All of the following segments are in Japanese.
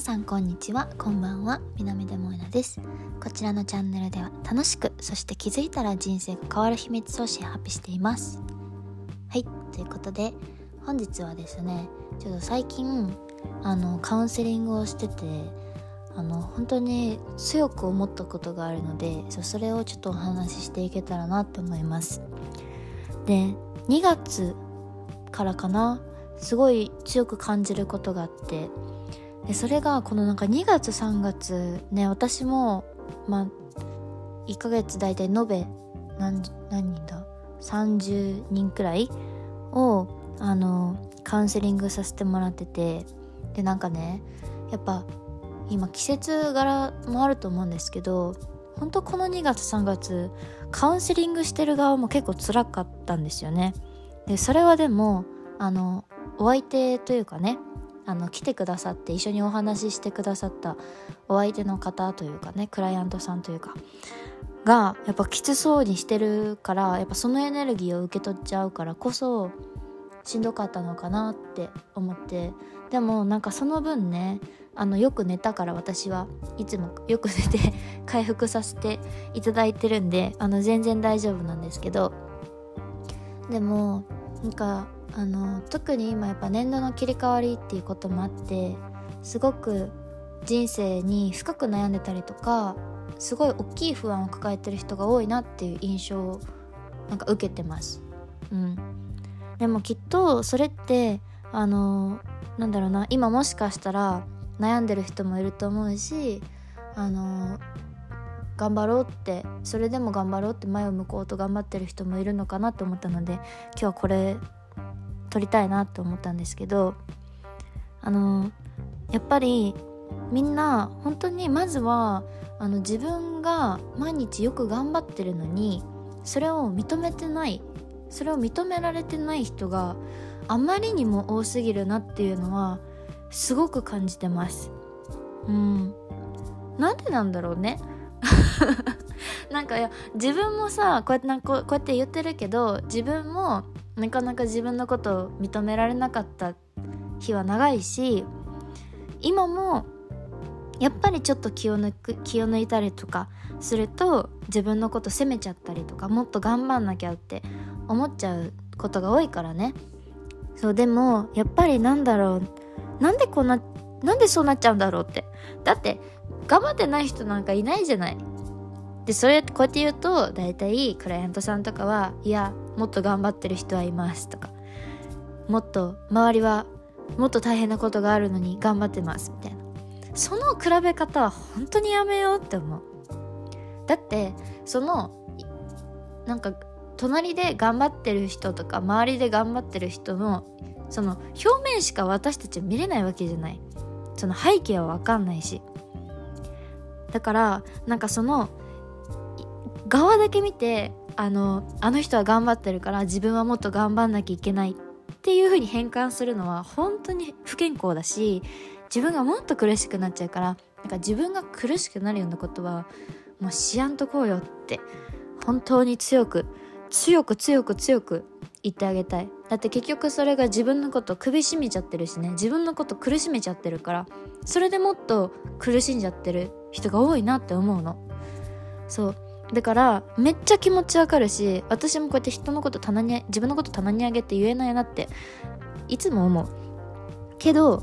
さんこんにちは。こんばんは。南出萌奈です。こちらのチャンネルでは楽しくそして気づいたら人生が変わる秘密をシェアハピしています。はい。ということで本日はですねちょっと最近あのカウンセリングをしててあの本当に強く思ったことがあるのでそれをちょっとお話ししていけたらなと思います。で2月からかなすごい強く感じることがあってでそれがこのなんか2月3月ね私もまあ1ヶ月大体延べ何何人だ？30人くらいをあのカウンセリングさせてもらっててでなんかねやっぱ今季節柄もあると思うんですけど本当この2月3月カウンセリングしてる側も結構辛かったんですよね。でそれはでもあのお相手というかねあの来てくださって一緒にお話ししてくださったお相手の方というかねクライアントさんというかがやっぱきつそうにしてるからやっぱそのエネルギーを受け取っちゃうからこそしんどかったのかなって思ってでもなんかその分ねあのよく寝たから私はいつもよく寝て 回復させていただいてるんであの全然大丈夫なんですけどでもなんかあの特に今やっぱ年度の切り替わりっていうこともあってすごく人生に深く悩んでたりとかすごい大きい不安を抱えてる人が多いなっていう印象をなんか受けてます。うん、でもきっとそれってあのなんだろうな今もしかしたら悩んでる人もいると思うしあの頑張ろうってそれでも頑張ろうって前を向こうと頑張ってる人もいるのかなと思ったので今日はこれ撮りたいなと思ったんですけどあのやっぱりみんな本当にまずはあの自分が毎日よく頑張ってるのにそれを認めてないそれを認められてない人があまりにも多すぎるなっていうのはすごく感じてます。うん。なんでなんだろうね。なんかいや自分もさこうやってこうやって言ってるけど自分もなかなか自分のことを認められなかった日は長いし今もやっぱりちょっと気を抜く気を抜いたりとかすると自分のこと責めちゃったりとかもっと頑張んなきゃって思っちゃうことが多いからね。そうでもやっぱりなんだろう。なんでこんななんでそうなっちゃうんだろうって。だって頑張ってない人なんかいないじゃない。でそれこうやって言うと大体クライアントさんとかはいやもっと頑張ってる人はいますとか。もっと周りはもっと大変なことがあるのに頑張ってますみたいな。その比べ方は本当にやめようって思う。だってそのなんか隣で頑張ってる人とか周りで頑張ってる人のその表面しか私たちは見れないわけじゃない。その背景は分かんないし。だからなんかその側だけ見てあのあの人は頑張ってるから自分はもっと頑張んなきゃいけないっていう風に変換するのは本当に不健康だし自分がもっと苦しくなっちゃうからなんか自分が苦しくなるようなことはもうしやんとこうよって本当に強く強く強く強く言ってあげたい。だって結局それが自分のこと首絞めちゃってるしね自分のこと苦しめちゃってるからそれでもっと苦しんじゃってる人が多いなって思うの。そう。だからめっちゃ気持ちわかるし私もこうやって人のこと棚に自分のこと棚にあげて言えないなっていつも思う。けど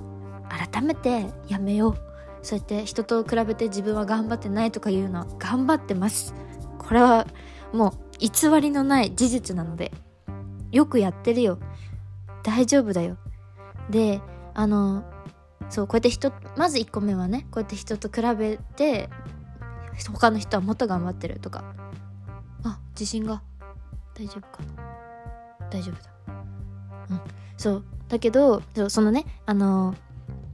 改めてやめよう。そうやって人と比べて自分は頑張ってないとか言うのは頑張ってます。これはもう偽りのない事実なのでよくやってるよ。大丈夫だよ。であのそうこうやって人まず1個目はねこうやって人と比べて他の人はもっと頑張ってるとか。あ自信が。大丈夫かな。大丈夫だ。うん。そう。だけどそのねあの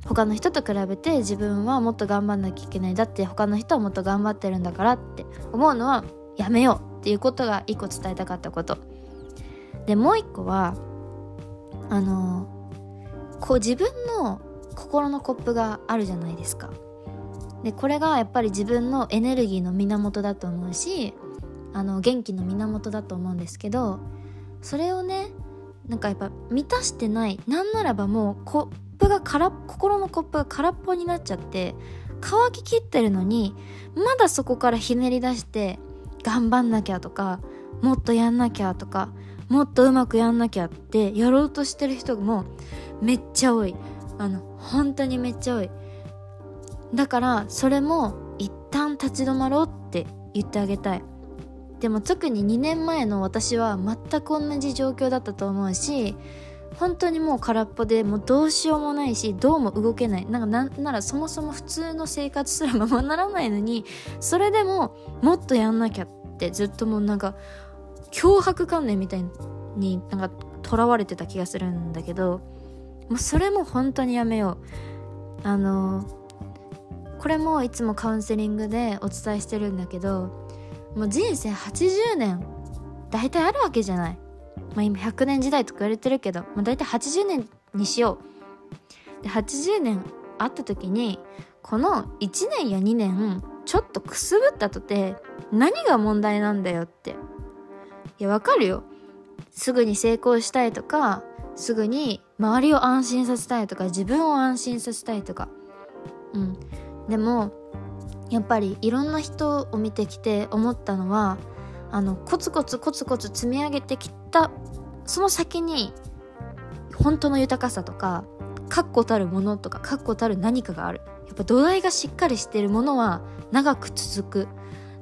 他の人と比べて自分はもっと頑張んなきゃいけないだって他の人はもっと頑張ってるんだからって思うのはやめようっていうことが一個伝えたかったこと。でもう一個はあのこう自分の心のコップがあるじゃないですか。でこれがやっぱり自分のエネルギーの源だと思うしあの元気の源だと思うんですけどそれをねなんかやっぱ満たしてないなんならばもうコップが空心のコップが空っぽになっちゃって乾ききってるのにまだそこからひねり出して頑張んなきゃとかもっとやんなきゃとかもっとうまくやんなきゃってやろうとしてる人もめっちゃ多い。あの本当にめっちゃ多い。だからそれも一旦立ち止まろうって言ってあげたい。でも特に2年前の私は全く同じ状況だったと思うし本当にもう空っぽでもうどうしようもないしどうも動けない。なんかなんならそもそも普通の生活すらままならないのにそれでももっとやんなきゃってずっともうなんか脅迫観念みたいになんか囚われてた気がするんだけどもうそれも本当にやめよう。あのこれもいつもカウンセリングでお伝えしてるんだけどもう人生80年大体あるわけじゃない。まあ今100年時代とか言われてるけど、まあ、大体80年にしよう。で80年あった時にこの1年や2年ちょっとくすぶったとて何が問題なんだよって。いやわかるよ。すぐに成功したいとかすぐに周りを安心させたいとか自分を安心させたいとか。うん。でもやっぱりいろんな人を見てきて思ったのはあのコツコツコツコツ積み上げてきたその先に本当の豊かさとか確固たるものとか確固たる何かがある。やっぱ土台がしっかりしてるものは長く続く。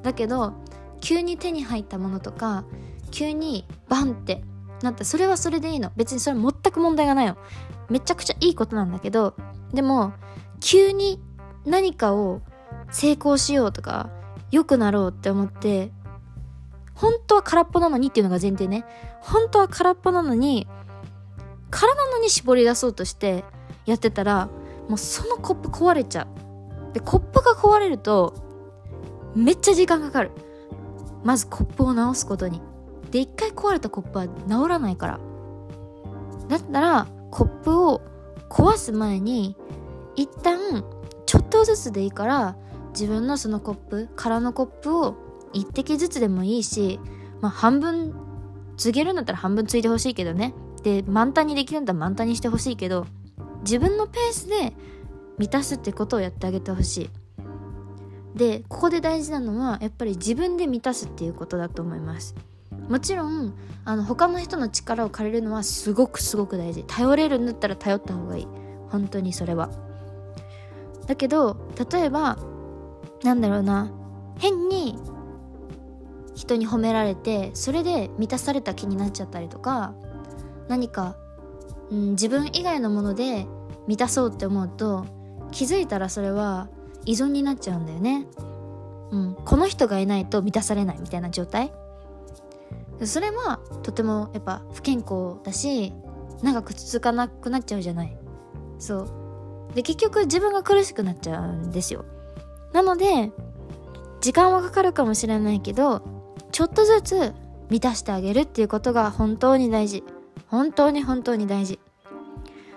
だけど急に手に入ったものとか急にバンってなった。それはそれでいいの。別にそれ全く問題がないの。めちゃくちゃいいことなんだけどでも急に何かを成功しようとか良くなろうって思って本当は空っぽなのにっていうのが前提ね。本当は空っぽなのに空なのに絞り出そうとしてやってたらもうそのコップ壊れちゃう。でコップが壊れるとめっちゃ時間かかる。まずコップを直すことに。で一回壊れたコップは直らないから。だったらコップを壊す前に一旦ちょっとずつでいいから自分のそのコップ空のコップを一滴ずつでもいいし、まあ、半分継げるんだったら半分継いでほしいけどね。で満タンにできるんだったら満タンにしてほしいけど自分のペースで満たすってことをやってあげてほしい。でここで大事なのはやっぱり自分で満たすっていうことだと思います。もちろんあの他の人の力を借りるのはすごくすごく大事。頼れるんだったら頼った方がいい。本当にそれは。だけど例えばなんだろうな変に人に褒められてそれで満たされた気になっちゃったりとか何か、うん、自分以外のもので満たそうって思うと気づいたらそれは依存になっちゃうんだよね。うん、この人がいないと満たされないみたいな状態。それはとてもやっぱ不健康だし長く続かなくなっちゃうじゃない。そう。で結局自分が苦しくなっちゃうんですよ。なので時間はかかるかもしれないけどちょっとずつ満たしてあげるっていうことが本当に大事。本当に本当に大事。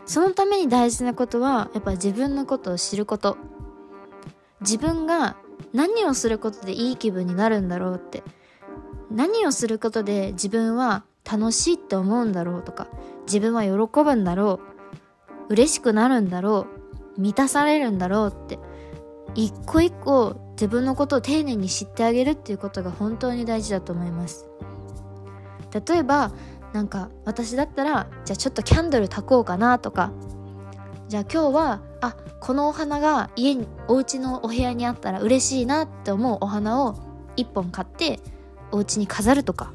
そのために大事なことはやっぱ自分のことを知ること。自分が何をすることでいい気分になるんだろうって。何をすることで自分は楽しいって思うんだろうとか自分は喜ぶんだろう。嬉しくなるんだろう。満たされるんだろうって。一個一個自分のことを丁寧に知ってあげるっていうことが本当に大事だと思います。例えばなんか私だったらじゃあちょっとキャンドル炊こうかなとか。じゃあ今日はあこのお花が家にお家のお部屋にあったら嬉しいなって思うお花を1本買ってお家に飾るとか。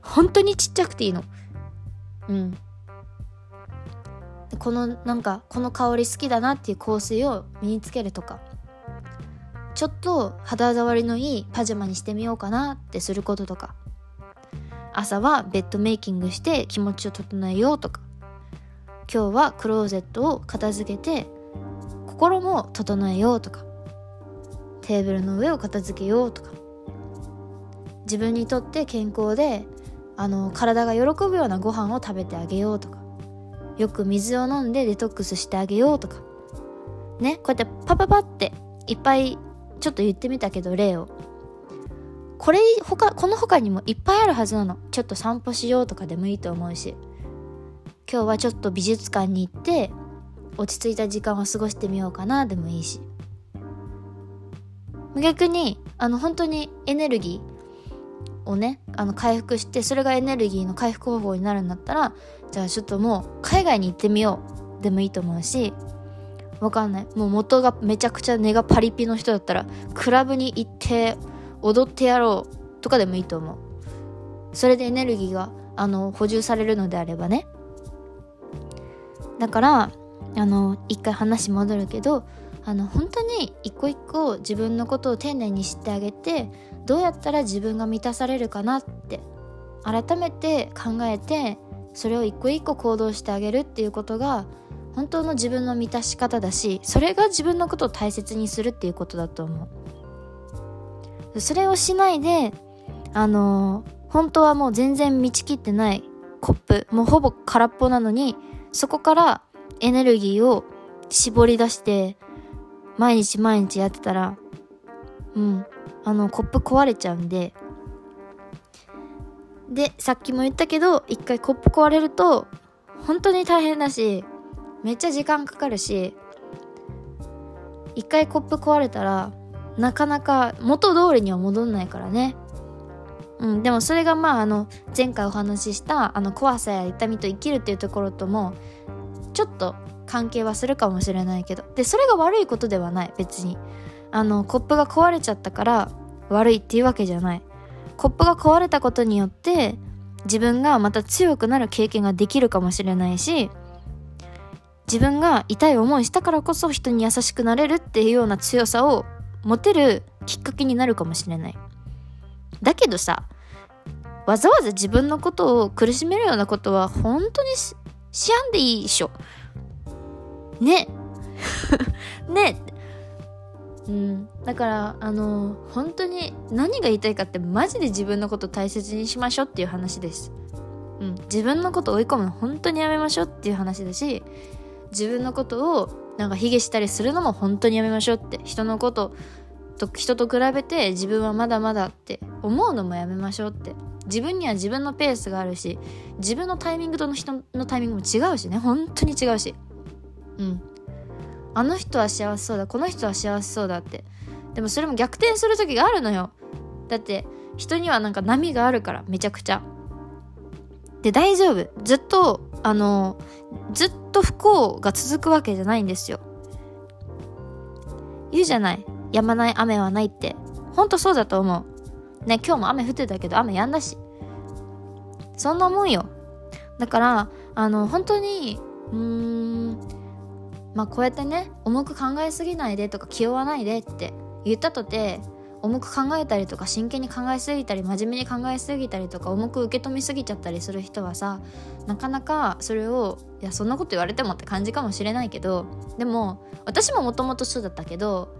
本当にちっちゃくていいの。うん。このなんかこの香り好きだなっていう香水を身につけるとか。ちょっと肌触りのいいパジャマにしてみようかなってすることとか。朝はベッドメイキングして気持ちを整えようとか。今日はクローゼットを片付けて心も整えようとか。テーブルの上を片付けようとか。自分にとって健康であの体が喜ぶようなご飯を食べてあげようとか。よく水を飲んでデトックスしてあげようとか。ねこうやってパパパっていっぱいちょっと言ってみたけど例を。これ他この他にもいっぱいあるはずなの。ちょっと散歩しようとかでもいいと思うし。今日はちょっと美術館に行って落ち着いた時間を過ごしてみようかなでもいいし。逆にあの本当にエネルギーをねあの回復してそれがエネルギーの回復方法になるんだったらじゃあちょっともう海外に行ってみようでもいいと思うしわかんない。もう元がめちゃくちゃ根がパリピの人だったらクラブに行って踊ってやろうとかでもいいと思う。それでエネルギーがあの補充されるのであればね。だからあの一回話戻るけどあの本当に一個一個自分のことを丁寧に知ってあげてどうやったら自分が満たされるかなって改めて考えてそれを一個一個行動してあげるっていうことが本当の自分の満たし方だしそれが自分のことを大切にするっていうことだと思う。それをしないであの本当はもう全然満ちきってないコップもうほぼ空っぽなのにそこからエネルギーを絞り出して毎日毎日やってたらうんあのコップ壊れちゃうんででさっきも言ったけど一回コップ壊れると本当に大変だしめっちゃ時間かかるし一回コップ壊れたらなかなか元通りには戻んないからね。うん、でもそれがまああの前回お話ししたあの怖さや痛みと生きるっていうところともちょっと関係はするかもしれないけどでそれが悪いことではない別に。あのコップが壊れちゃったから悪いっていうわけじゃない。コップが壊れたことによって自分がまた強くなる経験ができるかもしれないし自分が痛い思いしたからこそ人に優しくなれるっていうような強さを持てるきっかけになるかもしれない。だけどさわざわざ自分のことを苦しめるようなことは本当にししやんでいいでしょ。ね。ね。うん、だからあの本当に何が言いたいかってマジで自分のこと大切にしましょうっていう話です、うん、自分のこと追い込むの本当にやめましょうっていう話だし自分のことをなんか卑下したりするのも本当にやめましょうって人のことと人と比べて自分はまだまだって思うのもやめましょうって。自分には自分のペースがあるし自分のタイミングとの人のタイミングも違うしね。本当に違うし。うん。あの人は幸せそうだこの人は幸せそうだって。でもそれも逆転する時があるのよ。だって人にはなんか波があるからめちゃくちゃ。で大丈夫。ずっとあのずっと不幸が続くわけじゃないんですよ。言うじゃない。止まない雨はないって。ほんとそうだと思う。ね今日も雨降ってたけど雨止んだし。そんなもんよ。だからあの本当にうーんまあこうやってね重く考えすぎないでとか気負わないでって言ったとて重く考えたりとか真剣に考えすぎたり真面目に考えすぎたりとか重く受け止めすぎちゃったりする人はさなかなかそれをいやそんなこと言われてもって感じかもしれないけどでも私ももともとそうだったけど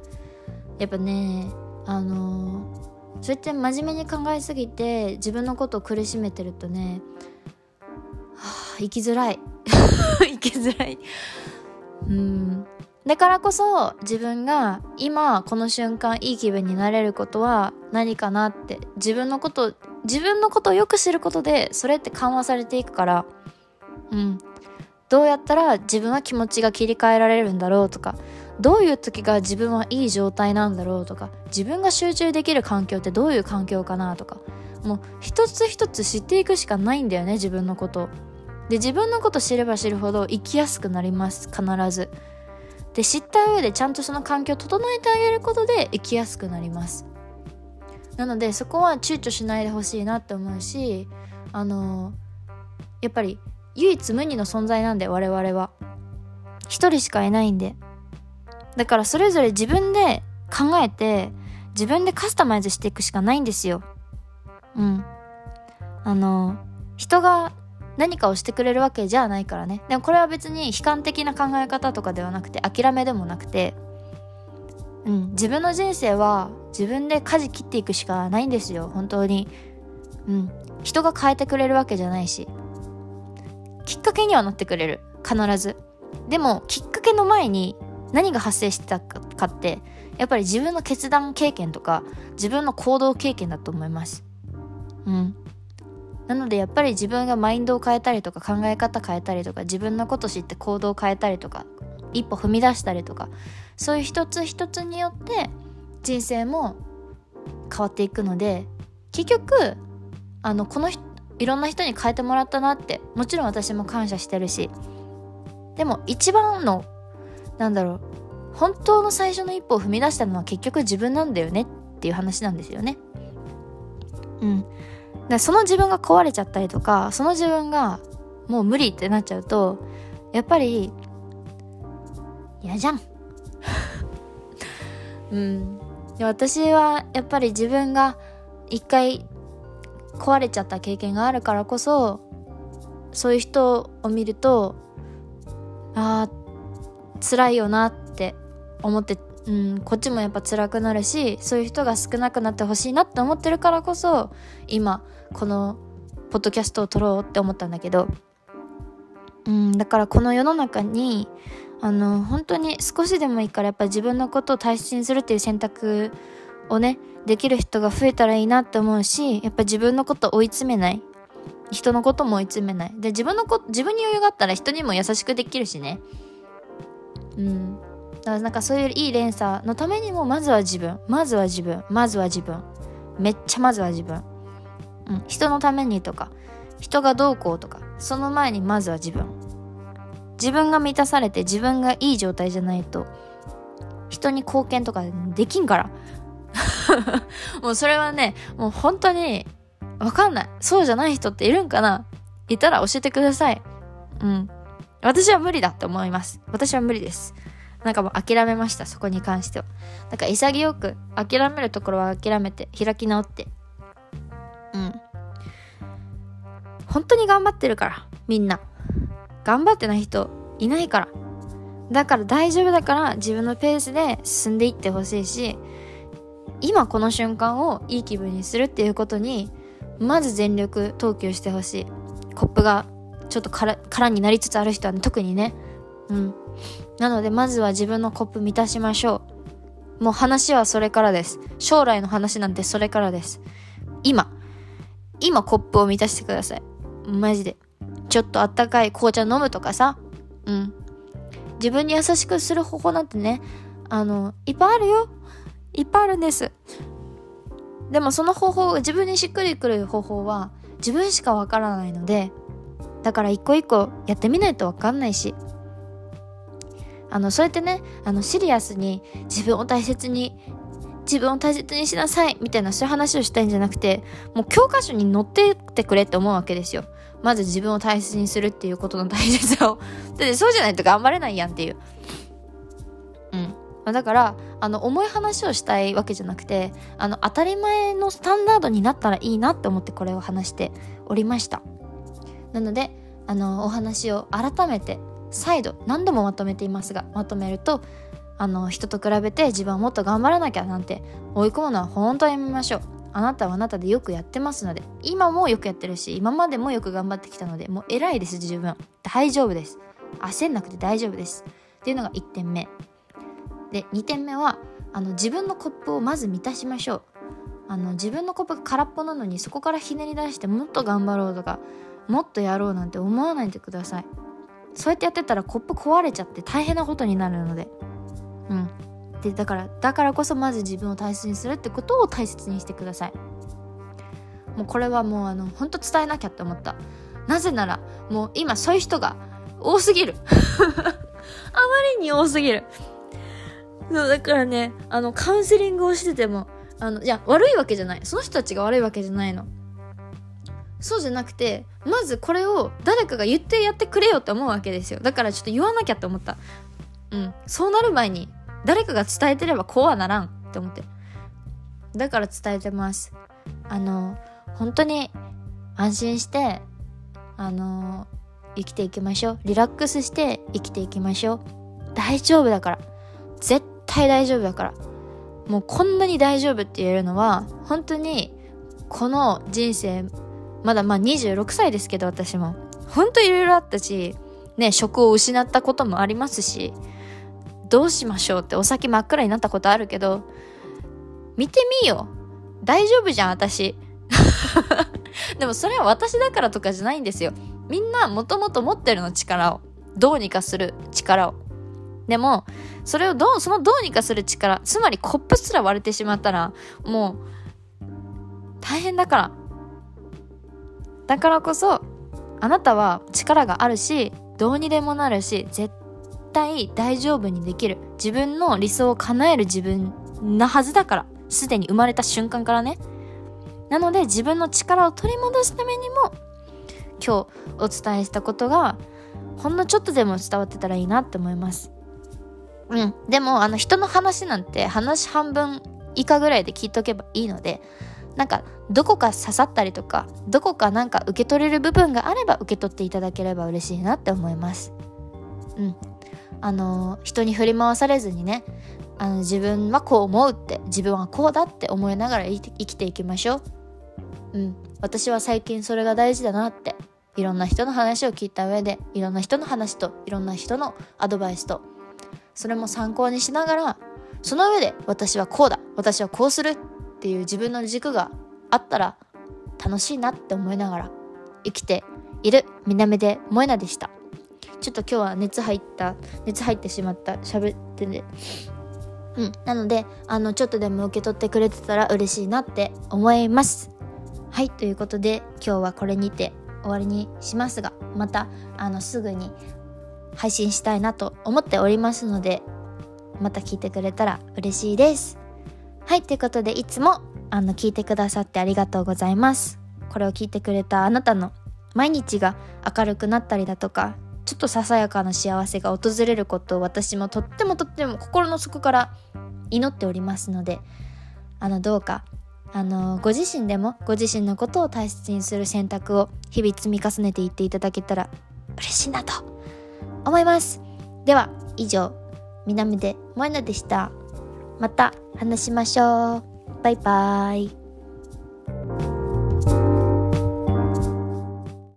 やっぱねあのー、そうやって真面目に考えすぎて自分のことを苦しめてるとねはあ生きづらい。生きづらい。うん。だからこそ自分が今この瞬間いい気分になれることは何かなって自分のこと自分のことをよく知ることでそれって緩和されていくからうん。どうやったら自分は気持ちが切り替えられるんだろうとかどういう時が自分はいい状態なんだろうとか自分が集中できる環境ってどういう環境かなとかもう一つ一つ知っていくしかないんだよね自分のことで自分のこと知れば知るほど生きやすくなります。必ず。で知った上でちゃんとその環境を整えてあげることで生きやすくなります。なのでそこは躊躇しないでほしいなって思うしあのやっぱり唯一無二の存在なんで我々は。一人しかいないんで。だからそれぞれ自分で考えて自分でカスタマイズしていくしかないんですよ。うん。あの人が何かをしてくれるわけじゃないからね。でもこれは別に悲観的な考え方とかではなくて諦めでもなくてうん自分の人生は自分で舵切っていくしかないんですよ。本当に。うん。人が変えてくれるわけじゃないし。きっかけにはなってくれる。必ず。でもきっかけの前に何が発生してたかってやっぱり自分の決断経験とか自分の行動経験だと思います。うん。なのでやっぱり自分がマインドを変えたりとか考え方変えたりとか自分のこと知って行動を変えたりとか一歩踏み出したりとかそういう一つ一つによって人生も変わっていくので結局あのこのいろんな人に変えてもらったなってもちろん私も感謝してるしでも一番のなんだろう本当の最初の一歩を踏み出したのは結局自分なんだよねっていう話なんですよね。うん。だその自分が壊れちゃったりとかその自分がもう無理ってなっちゃうとやっぱり嫌じゃん。うん。私はやっぱり自分が一回壊れちゃった経験があるからこそそういう人を見るとあー辛いよなって思って、うん、こっちもやっぱ辛くなるしそういう人が少なくなってほしいなって思ってるからこそ今このポッドキャストを撮ろうって思ったんだけど、うん、だからこの世の中にあの本当に少しでもいいからやっぱ自分のことを大切にするっていう選択をねできる人が増えたらいいなって思うしやっぱ自分のこと追い詰めない。人のことも追い詰めない。で自分のこ自分に余裕があったら人にも優しくできるしね。うん。だからなんかそういういい連鎖のためにもまずは自分。まずは自分。まずは自分。めっちゃまずは自分。うん。人のためにとか人がどうこうとかその前にまずは自分。自分が満たされて自分がいい状態じゃないと人に貢献とかできんから。もうそれはねもう本当にわかんない。そうじゃない人っているんかな。いたら教えてください。うん。私は無理だって思います。私は無理です。なんかもう諦めましたそこに関しては。なんか潔く諦めるところは諦めて開き直って。うん。本当に頑張ってるからみんな。頑張ってない人いないから。だから大丈夫だから自分のペースで進んでいってほしいし今この瞬間をいい気分にするっていうことにまず全力投球してほしい。コップがちょっと空になりつつある人は、ね、特にね。うん。なのでまずは自分のコップ満たしましょうもう話はそれからです将来の話なんてそれからです今今コップを満たしてくださいマジでちょっとあったかい紅茶飲むとかさ。うん。自分に優しくする方法なんてね、あの、いっぱいあるよ。いっぱいあるんです。でもその方法、自分にしっくりくる方法は自分しかわからないので、だから一個一個やってみないとわかんないし。あの、そうやってね、あの、シリアスに自分を大切に自分を大切にしなさいみたいなそういう話をしたいんじゃなくてもう教科書に載ってってくれって思うわけですよ。まず自分を大切にするっていうことの大切さを。だってそうじゃないと頑張れないやんっていう。うん。まだからあの重い話をしたいわけじゃなくてあの当たり前のスタンダードになったらいいなって思ってこれを話しておりました。なのであのお話を改めて再度何度もまとめていますがまとめるとあの人と比べて自分はもっと頑張らなきゃなんて追い込むのは本当にやめましょう。あなたはあなたでよくやってますので今もよくやってるし今までもよく頑張ってきたのでもう偉いです自分大丈夫です。焦んなくて大丈夫です。っていうのが1点目。で2点目はあの自分のコップをまず満たしましょう。あの自分のコップが空っぽなのにそこからひねり出してもっと頑張ろうとかもっとやろうなんて思わないでください。そうやってやってたらコップ壊れちゃって大変なことになるので。うん。でだからだからこそまず自分を大切にするってことを大切にしてください。もうこれはもうあの本当伝えなきゃって思った。なぜならもう今そういう人が多すぎる。あまりに多すぎる。そうだからねあのカウンセリングをしててもあのいや悪いわけじゃない。その人たちが悪いわけじゃないの。そうじゃなくてまずこれを誰かが言ってやってくれよって思うわけですよ。だからちょっと言わなきゃって思った。うん。そうなる前に誰かが伝えてればこうはならんって思って。だから伝えてます。あの本当に安心してあの生きていきましょう。リラックスして生きていきましょう。大丈夫だから。絶対大丈夫だから。もうこんなに大丈夫って言えるのは本当にこの人生まだまあ26歳ですけど私も。本当いろいろあったしね職を失ったこともありますしどうしましょうってお先真っ暗になったことあるけど、見てみよ。大丈夫じゃん、私。でもそれは私だからとかじゃないんですよ。みんなもともと持ってるの力を。どうにかする力を。でもそれをどうそのどうにかする力つまりコップすら割れてしまったらもう大変だから。だからこそあなたは力があるしどうにでもなるし絶対大丈夫にできる。自分の理想を叶える自分なはずだから。すでに生まれた瞬間からね。なので自分の力を取り戻すためにも今日お伝えしたことがほんのちょっとでも伝わってたらいいなって思います。うん。でもあの人の話なんて話半分以下ぐらいで聞いとけばいいのでなんかどこか刺さったりとかどこかなんか受け取れる部分があれば受け取っていただければ嬉しいなって思います。うん。あの人に振り回されずにねあの自分はこう思うって自分はこうだって思いながら生きていきましょう。うん。私は最近それが大事だなっていろんな人の話を聞いた上でいろんな人の話といろんな人のアドバイスとそれも参考にしながらその上で私はこうだ私はこうするっていう自分の軸があったら楽しいなって思いながら生きている南で萌なでした。ちょっと今日は熱入った熱入ってしまった喋ってて。うんなのであのちょっとでも受け取ってくれてたら嬉しいなって思います。はいということで今日はこれにて終わりにしますがまたあのすぐに配信したいなと思っておりますのでまた聞いてくれたら嬉しいです。はいということでいつもあの聞いてくださってありがとうございます。これを聞いてくれたあなたの毎日が明るくなったりだとかちょっとささやかな幸せが訪れることを私もとってもとっても心の底から祈っておりますのであのどうかあのご自身でもご自身のことを大切にする選択を日々積み重ねていっていただけたら嬉しいなと思います。では以上南で萌えなでした。また話しましょう。バイバイ。